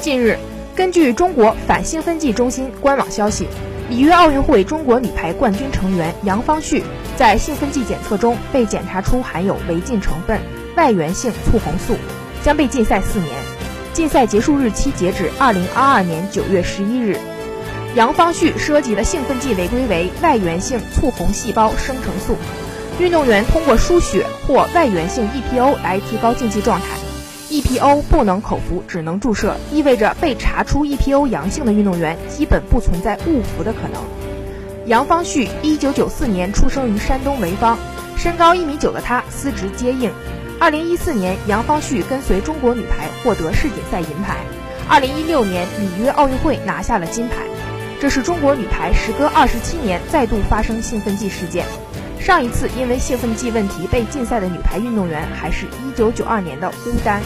近日，根据中国反兴奋剂中心官网消息，里约奥运会中国女排冠军成员杨方旭在兴奋剂检测中被检查出含有违禁成分外源性促红素，将被禁赛四年。禁赛结束日期截止二零二二年九月十一日。杨方旭涉及的兴奋剂违规为外源性促红细胞生成素。运动员通过输血或外源性 EPO 来提高竞技状态，EPO 不能口服，只能注射，意味着被查出 EPO 阳性的运动员基本不存在误服的可能。杨方旭，一九九四年出生于山东潍坊，身高一米九的他司职接应。二零一四年，杨方旭跟随中国女排获得世锦赛银牌。二零一六年里约奥运会拿下了金牌。这是中国女排时隔二十七年再度发生兴奋剂事件。上一次因为兴奋剂问题被禁赛的女排运动员，还是一九九二年的乌丹。